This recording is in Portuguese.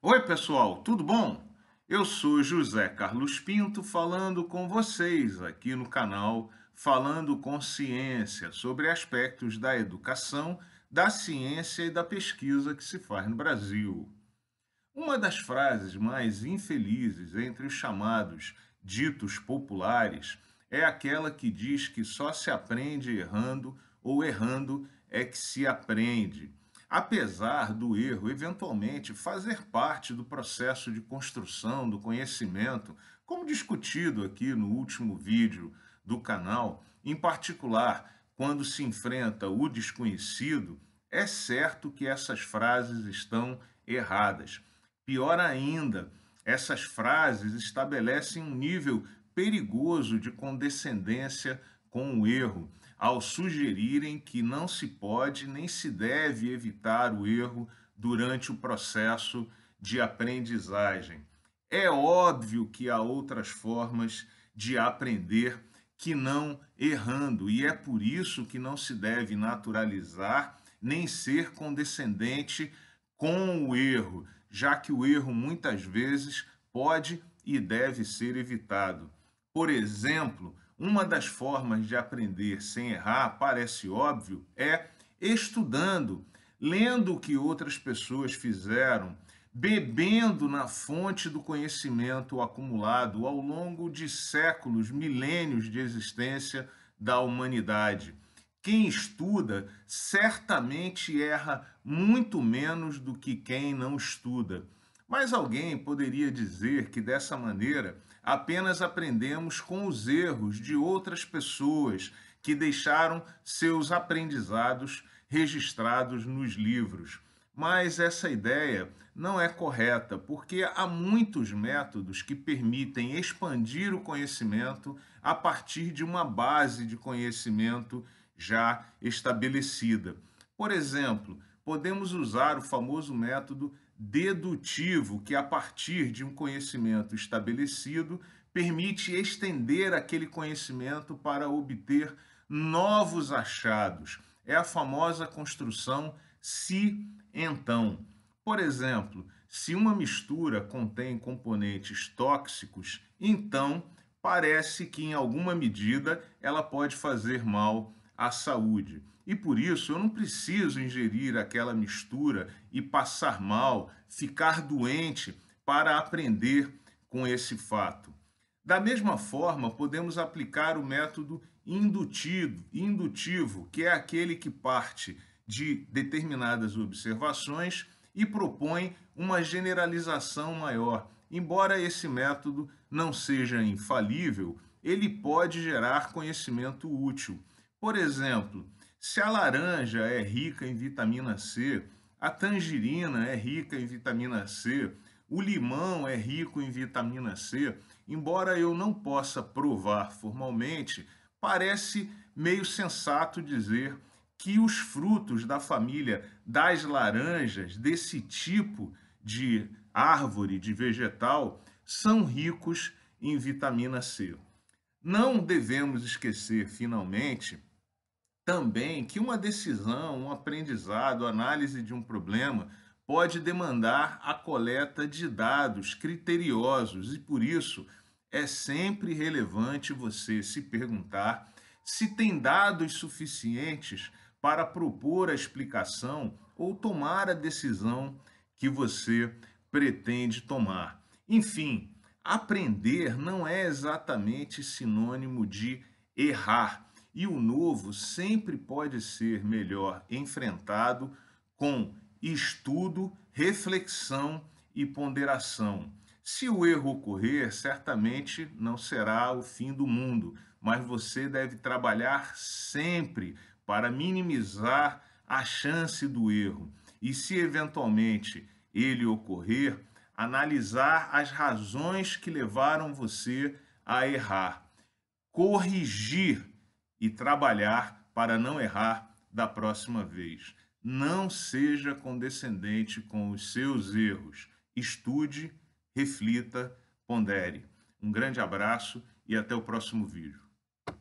Oi, pessoal, tudo bom? Eu sou José Carlos Pinto falando com vocês aqui no canal Falando com Ciência sobre aspectos da educação, da ciência e da pesquisa que se faz no Brasil. Uma das frases mais infelizes entre os chamados ditos populares é aquela que diz que só se aprende errando ou errando é que se aprende apesar do erro eventualmente fazer parte do processo de construção do conhecimento, como discutido aqui no último vídeo do canal, em particular quando se enfrenta o desconhecido, é certo que essas frases estão erradas. Pior ainda, essas frases estabelecem um nível perigoso de condescendência com o erro, ao sugerirem que não se pode nem se deve evitar o erro durante o processo de aprendizagem. É óbvio que há outras formas de aprender que não errando, e é por isso que não se deve naturalizar nem ser condescendente com o erro, já que o erro muitas vezes pode e deve ser evitado. Por exemplo, uma das formas de aprender sem errar, parece óbvio, é estudando, lendo o que outras pessoas fizeram, bebendo na fonte do conhecimento acumulado ao longo de séculos, milênios de existência da humanidade. Quem estuda certamente erra muito menos do que quem não estuda. Mas alguém poderia dizer que dessa maneira apenas aprendemos com os erros de outras pessoas que deixaram seus aprendizados registrados nos livros. Mas essa ideia não é correta, porque há muitos métodos que permitem expandir o conhecimento a partir de uma base de conhecimento já estabelecida. Por exemplo, podemos usar o famoso método dedutivo, que a partir de um conhecimento estabelecido permite estender aquele conhecimento para obter novos achados. É a famosa construção se então. Por exemplo, se uma mistura contém componentes tóxicos, então parece que em alguma medida ela pode fazer mal à saúde. E por isso eu não preciso ingerir aquela mistura e passar mal, ficar doente para aprender com esse fato. Da mesma forma, podemos aplicar o método indutivo, indutivo, que é aquele que parte de determinadas observações e propõe uma generalização maior. Embora esse método não seja infalível, ele pode gerar conhecimento útil. Por exemplo, se a laranja é rica em vitamina C, a tangerina é rica em vitamina C, o limão é rico em vitamina C, embora eu não possa provar formalmente, parece meio sensato dizer que os frutos da família das laranjas, desse tipo de árvore, de vegetal, são ricos em vitamina C. Não devemos esquecer, finalmente, também que uma decisão, um aprendizado, análise de um problema pode demandar a coleta de dados criteriosos e por isso é sempre relevante você se perguntar se tem dados suficientes para propor a explicação ou tomar a decisão que você pretende tomar. Enfim, aprender não é exatamente sinônimo de errar e o novo sempre pode ser melhor enfrentado com estudo, reflexão e ponderação. Se o erro ocorrer, certamente não será o fim do mundo, mas você deve trabalhar sempre para minimizar a chance do erro. E se eventualmente ele ocorrer, analisar as razões que levaram você a errar, corrigir e trabalhar para não errar da próxima vez. Não seja condescendente com os seus erros. Estude, reflita, pondere. Um grande abraço e até o próximo vídeo.